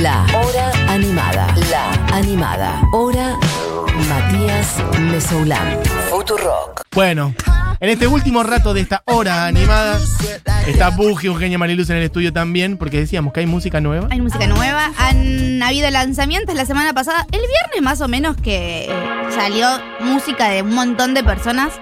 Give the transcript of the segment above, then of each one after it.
La hora animada. La animada. Hora Matías Mesoulán. Futurock. Bueno, en este último rato de esta hora animada está Buji, Eugenia Mariluz en el estudio también, porque decíamos que hay música nueva. Hay música nueva, han habido lanzamientos la semana pasada, el viernes más o menos que salió música de un montón de personas,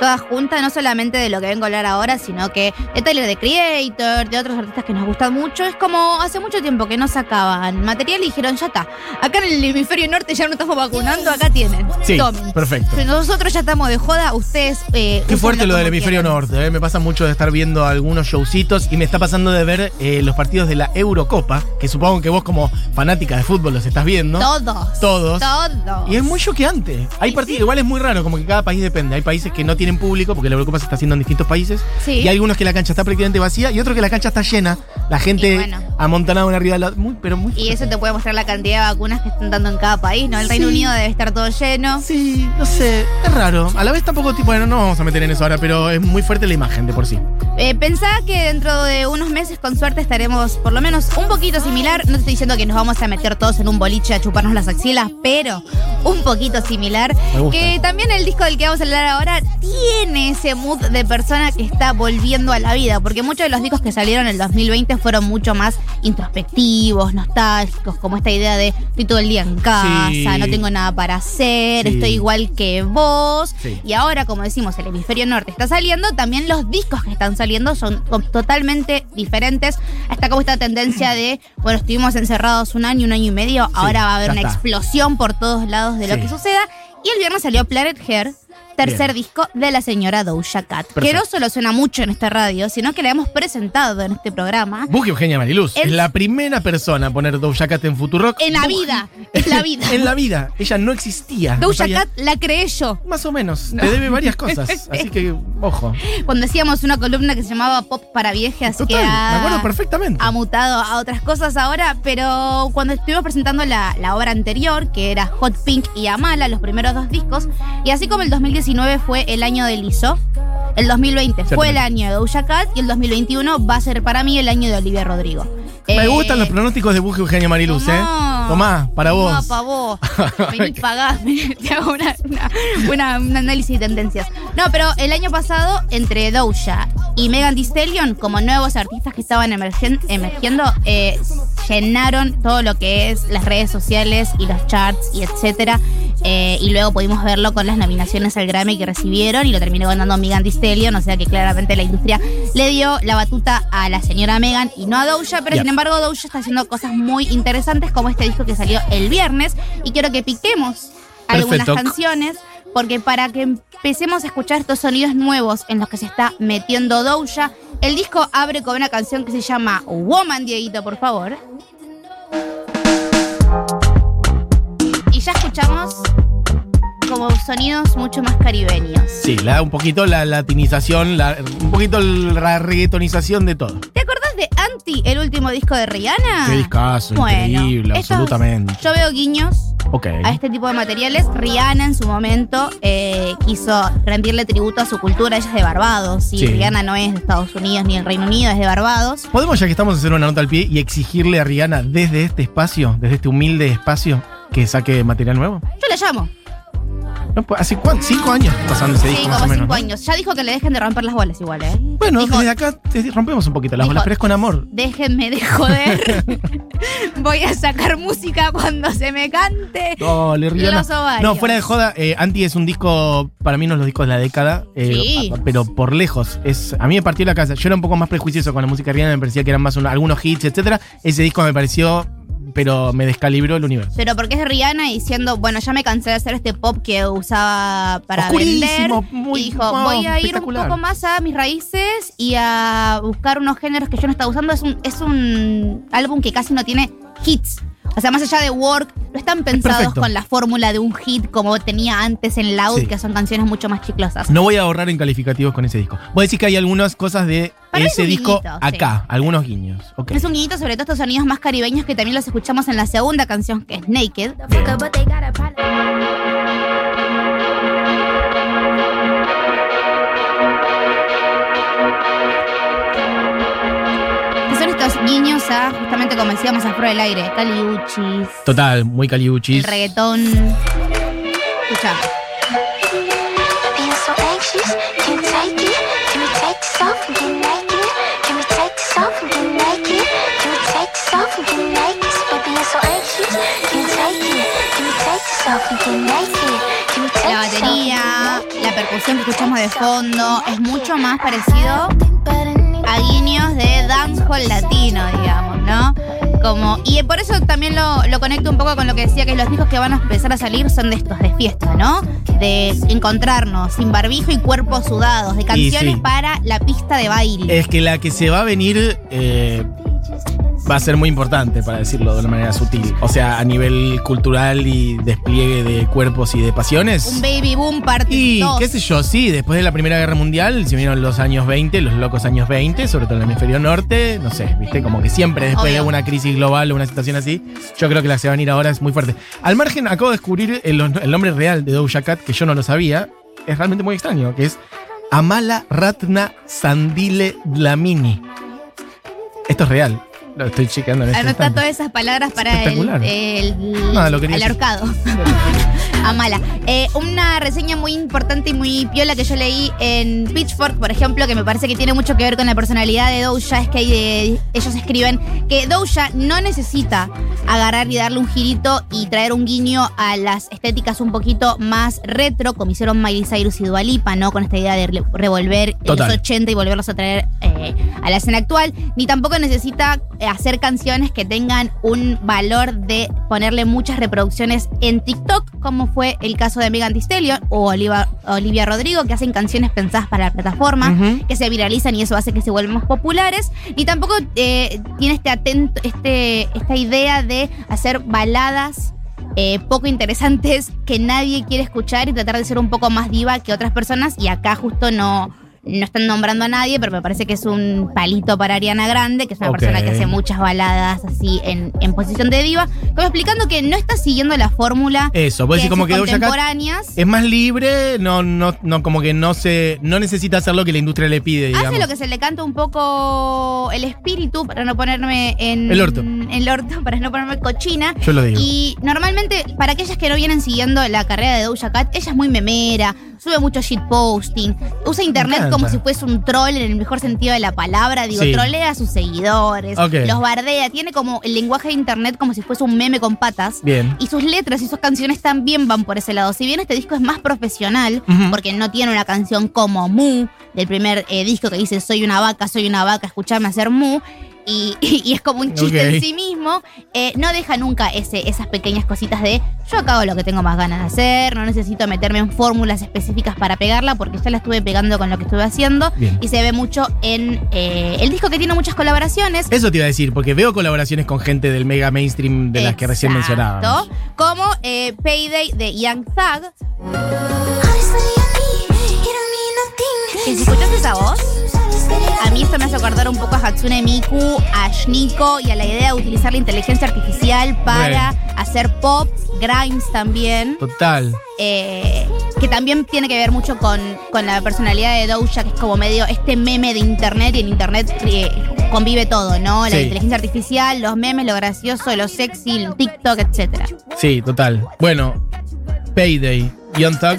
todas juntas, no solamente de lo que vengo a hablar ahora, sino que de Tyler the Creator, de otros artistas que nos gustan mucho. Es como hace mucho tiempo que no sacaban material y dijeron, ya está, acá en el hemisferio norte ya no estamos vacunando, acá tienen. Sí, Tomen. perfecto. Nosotros ya estamos de joda, ustedes... eh, Qué fuerte lo del hemisferio quieran. norte, ¿eh? me pasa mucho de estar viendo algunos showcitos y me está pasando de ver eh, los partidos de la Eurocopa, que supongo que vos como fanática de fútbol los estás viendo. Todos. Todos. Todos. Y es muy choqueante. Hay partidos, sí. igual es muy raro, como que cada país depende. Hay países que no tienen público porque la Eurocopa se está haciendo en distintos países. Sí. Y hay algunos que la cancha está prácticamente vacía y otros que la cancha está llena. La gente bueno. amontonada una arriba de la. Muy, pero muy. Y eso te puede mostrar la cantidad de vacunas que están dando en cada país, ¿no? El Reino Sí. Unido debe estar todo lleno. Sí, no sé, es raro. A la vez tampoco, tipo, bueno, no vamos a meter en eso ahora, pero es muy fuerte la imagen de por sí. Eh, pensá que dentro de unos meses, con suerte, estaremos por lo menos un poquito similar. No te estoy diciendo que nos vamos a meter todos en un boliche a chuparnos las axilas, pero un poquito similar. Que también el disco del que vamos a hablar ahora tiene ese mood de persona que está volviendo a la vida, porque muchos de los discos que salieron en el 2020 fueron mucho más introspectivos, nostálgicos, como esta idea de estoy todo el día en casa, Sí. no tengo nada para hacer, Sí. estoy igual que vos. Sí. Y ahora, como decimos, el hemisferio norte está saliendo, también los discos que están saliendo son totalmente diferentes. Está como esta tendencia de, bueno, estuvimos encerrados un año, un año y medio, ahora va a haber una está. explosión por todos lados de lo que suceda. Y el viernes salió Planet Hair, tercer Bien. disco de la señora Doja Cat, que Perfecto. no solo suena mucho en esta radio, sino que la hemos presentado en este programa. Buji Eugenia Mariluz El- es la primera persona a poner Doja Cat en Futurock. En la vida, es la vida. en la vida. Ella no existía. no Doja sabía- Cat la creé yo. Más o menos. Te debe varias cosas. Así que, ojo. Cuando hacíamos una columna que se llamaba Pop para Viejas, Total, que me ha- acuerdo perfectamente. ha mutado a otras cosas ahora, pero cuando estuvimos presentando la, la obra anterior, que era Hot Pink y Amala, los primeros dos discos, y así como el 2019 fue el año de Lizzo, el 2020 fue el año de Doja Cat y el 2021 va a ser para mí el año de Olivia Rodrigo. Me Eh, gustan los pronósticos de Buji Eugenia Mariluz, ¿eh? Tomá. Tomá, para vos. pa' vos. Vení, pagá. Te hago una- una- una- un análisis de tendencias. No, pero el año pasado, entre Doja y Megan Thee Stallion, como nuevos artistas que estaban emergen- emergiendo, eh, llenaron todo lo que es las redes sociales y los charts y etcétera. Eh, y luego pudimos verlo con las nominaciones al Grammy que recibieron y lo terminó ganando Megan Thee Stallion, o sea que claramente la industria le dio la batuta a la señora Megan y no a Doja, pero sin embargo Doja está haciendo cosas muy interesantes como este disco que salió el viernes y quiero que piquemos algunas Perfecto. canciones porque para que empecemos a escuchar estos sonidos nuevos en los que se está metiendo Doja, el disco abre con una canción que se llama Woman, Dieguito, por favor. Y ya escuchamos como sonidos mucho más caribeños. Sí, le da un poquito la latinización, la- un poquito la reggaetonización de todo. ¿Te acordás de Anti, el último disco de Rihanna? Qué discazo, Bueno, increíble, estos- absolutamente. Yo veo guiños a este tipo de materiales. Rihanna en su momento eh, quiso rendirle tributo a su cultura. Ella es de Barbados. Y Sí. Rihanna no es de Estados Unidos ni del Reino Unido, es de Barbados. ¿Podemos, ya que estamos, hacer una nota al pie y exigirle a Rihanna desde este espacio, desde este humilde espacio, que saque material nuevo? Yo la llamo. No, pues, ¿Hace cuánto? ¿Cinco años pasando ese Sí, disco más como o menos? cinco ¿no? años. Ya dijo que le dejen de romper las bolas igual, ¿eh? Bueno, Dijo- desde acá te rompemos un poquito las Dijo- bolas, pero es con amor. Déjenme de joder. Voy a sacar música cuando se me cante. Dale, Rihanna. Los ovarios. No, fuera de joda, eh, Anti es un disco, para mí uno de los discos de la década, eh, Sí. a- pero por lejos. Es, a mí me partió la casa. Yo era un poco más prejuicioso con la música de Rihanna, me parecía que eran más un- algunos hits, etcétera. Ese disco me pareció, pero me descalibró el universo. Pero porque es de Rihanna diciendo, bueno, ya me cansé de hacer este pop que usaba para Oscurísimo, vender. muy- y dijo, wow, voy a ir un poco más a mis raíces y a buscar unos géneros que yo no estaba usando. Es un, es un álbum que casi no tiene hits. O sea, más allá de Work, no están pensados perfecto. con la fórmula de un hit como tenía antes en Loud, Sí. que son canciones mucho más chiclosas. No voy a ahorrar en calificativos con ese disco. Voy a decir que hay algunas cosas de Para es ese un disco guiñito, acá, algunos guiños. Ok. Es un guiñito sobre todo estos sonidos más caribeños que también los escuchamos en la segunda canción, que es Naked. Bien. It? Can we take this off and get naked? Can we take La this off and batería, la percusión que escuchamos de fondo, es mucho más parecido a guiños de dancehall latino, digamos, ¿no? Como, y por eso también lo, lo conecto un poco con lo que decía, que los discos que van a empezar a salir son de estos de fiesta, ¿no? De encontrarnos sin barbijo y cuerpos sudados, de canciones sí. para la pista de baile. Es que la que se va a venir eh, va a ser muy importante, para decirlo de una manera sutil. O sea, a nivel cultural y despliegue de cuerpos y de pasiones. Un baby boom parte Y 2. qué sé yo, sí, después de la Primera Guerra Mundial se vinieron los años 20, los locos años 20, sobre todo en el hemisferio norte, no sé, viste, como que siempre después Obvio. de una crisis global o una situación así, yo creo que la que se va a venir ahora es muy fuerte. Al margen, acabo de descubrir el, el nombre real de Doja Cat, que yo no lo sabía, es realmente muy extraño, que es Amala Ratna Sandile Dlamini. Esto es real, lo estoy chequeando en este Anota instante. todas esas palabras para el, el, Ah, lo quería el ahorcado. Amala. Eh, una reseña muy importante y muy piola que yo leí en Pitchfork, por ejemplo, que me parece que tiene mucho que ver con la personalidad de Doja, es que eh, ellos escriben que Doja no necesita agarrar y darle un girito y traer un guiño a las estéticas un poquito más retro, como hicieron Miley Cyrus y Dua Lipa, ¿no? Con esta idea de re- revolver Total. los 80 y volverlos a traer eh, a la escena actual, ni tampoco necesita eh, hacer canciones que tengan un valor de ponerle muchas reproducciones en TikTok, como fue el caso de Megan Thee Stallion o Olivia Rodrigo, que hacen canciones pensadas para la plataforma, que se viralizan y eso hace que se vuelvan más populares, ni tampoco eh, tiene este atento, este, esta idea de hacer baladas eh, poco interesantes que nadie quiere escuchar y tratar de ser un poco más diva que otras personas. Y acá justo no, no están nombrando a nadie, pero me parece que es un palito para Ariana Grande, que es una persona que hace muchas baladas así en, en posición de diva, como explicando que no está siguiendo la fórmula Eso, decís como que contemporáneas. es más libre, no, no, no, como que no se, no necesita hacer lo que la industria le pide, digamos. Hace lo que se le canta un poco el espíritu para no ponerme en El orto. en el orto, para no ponerme cochina. Yo lo digo. Y normalmente, para aquellas que no vienen siguiendo la carrera de Doja Cat, ella es muy memera, sube mucho shitposting, usa internet como si fuese un troll en el mejor sentido de la palabra, digo, Sí. trolea a sus seguidores, Ok. los bardea, tiene como el lenguaje de internet como si fuese un meme con patas. Bien. Y sus letras y sus canciones también van por ese lado. Si bien este disco es más profesional, Ujú. porque no tiene una canción como Mu, del primer eh, disco que dice soy una vaca, soy una vaca, escuchame hacer Mu. Y, y es como un chiste Ok. en sí mismo. eh, no deja nunca ese, esas pequeñas cositas de yo acá hago lo que tengo más ganas de hacer, no necesito meterme en fórmulas específicas para pegarla, porque ya la estuve pegando con lo que estuve haciendo. Bien. Y se ve mucho en eh, el disco que tiene muchas colaboraciones. Eso te iba a decir, porque veo colaboraciones con gente del mega mainstream de las que recién mencionábamos. Como eh, Payday de Young Thug. Que si escuchas esa voz, a mí esto me hace acordar un poco a Hatsune Miku, a Shniko y a la idea de utilizar la inteligencia artificial para hacer pop, grimes también. Total. eh, que también tiene que ver mucho con, con la personalidad de Doja, que es como medio este meme de internet y en internet eh, convive todo, ¿no? La Sí. inteligencia artificial, los memes, lo gracioso, lo sexy, el TikTok, etcétera. Sí, total. Bueno, Payday, Young Thug.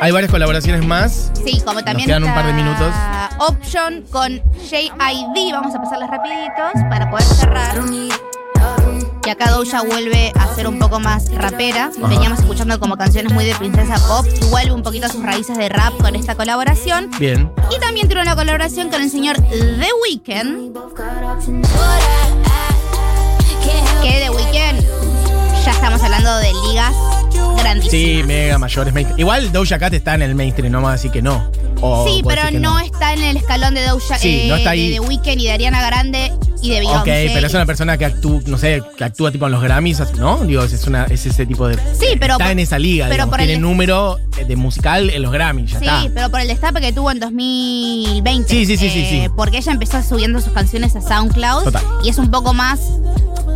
Hay varias colaboraciones más. Sí, como también quedan un par de minutos. Option con JID. Vamos a pasarlas rapiditos para poder cerrar. Y acá Doja vuelve a ser un poco más rapera. Veníamos escuchando como canciones muy de princesa pop. Y vuelve un poquito a sus raíces de rap con esta colaboración. Bien. Y también tiene una colaboración con el señor The Weeknd. Que The Weeknd ya estamos hablando de ligas Sí, mega mayores mainstream. Igual Doja Cat está en el mainstream, no vamos a decir que no. O Sí, pero no, está en el escalón de Doja, Sí, eh, no está ahí. de The Weeknd y de Ariana Grande y de Ok, Beyoncé. pero es una persona que actúa, no sé, que actúa tipo en los Grammys, ¿no? Digo, es, una, es ese tipo de. Sí, pero Está por- en esa liga, pero digamos, por tiene el- número eh, de musical en los Grammys, ya Sí, está. pero por el destape que tuvo en 2020. Sí, sí, sí, sí, sí. Porque ella empezó subiendo sus canciones a SoundCloud. Total. Y es un poco más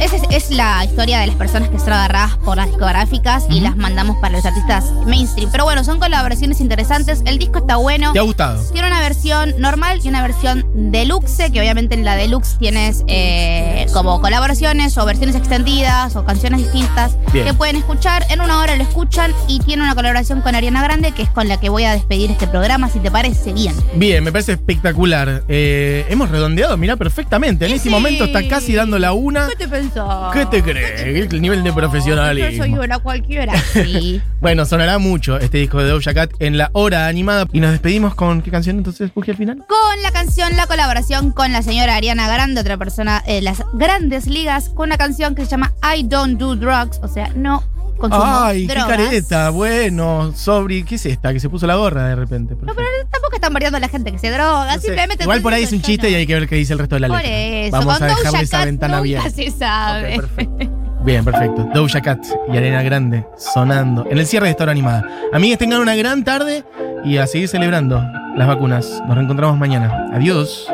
esa es, es la historia de las personas que son agarradas por las discográficas y las mandamos para los artistas mainstream. Pero bueno, son colaboraciones interesantes. El disco está bueno. ¿Te ha gustado? Tiene una versión normal y una versión deluxe, que obviamente en la deluxe tienes eh, como colaboraciones o versiones extendidas o canciones distintas Bien. que pueden escuchar. En una hora lo escuchan y tiene una colaboración con Ariana Grande, que es con la que voy a despedir este programa, si te parece bien. Bien, me parece espectacular. Eh, hemos redondeado, mira, perfectamente. En Y este sí. momento está casi dando la una. ¿Qué te pensás? ¿Qué te crees? El nivel de Yo soy profesionalismo. una cualquiera. Sí. Bueno, sonará mucho este disco de Doja Cat en la hora animada. Y nos despedimos con qué canción entonces, Puji, al final. con la canción, la colaboración con la señora Ariana Grande, otra persona de las grandes ligas, con una canción que se llama I Don't Do Drugs, o sea, no consumo Ay, drogas. qué careta. Bueno, Sobri, ¿qué es esta? Que se puso la gorra de repente. No, pero tampoco están variando la gente que se droga, No simplemente. Igual por ahí es un chiste y hay que ver qué dice el resto de la letra. Por eso, Vamos con a dejar esa ventana abierta. se sabe. Ok, perfecto. Bien, perfecto. Doja Cat y Arena Grande sonando en el cierre de esta hora animada. Amigues, tengan una gran tarde y a seguir celebrando las vacunas. Nos reencontramos mañana. Adiós.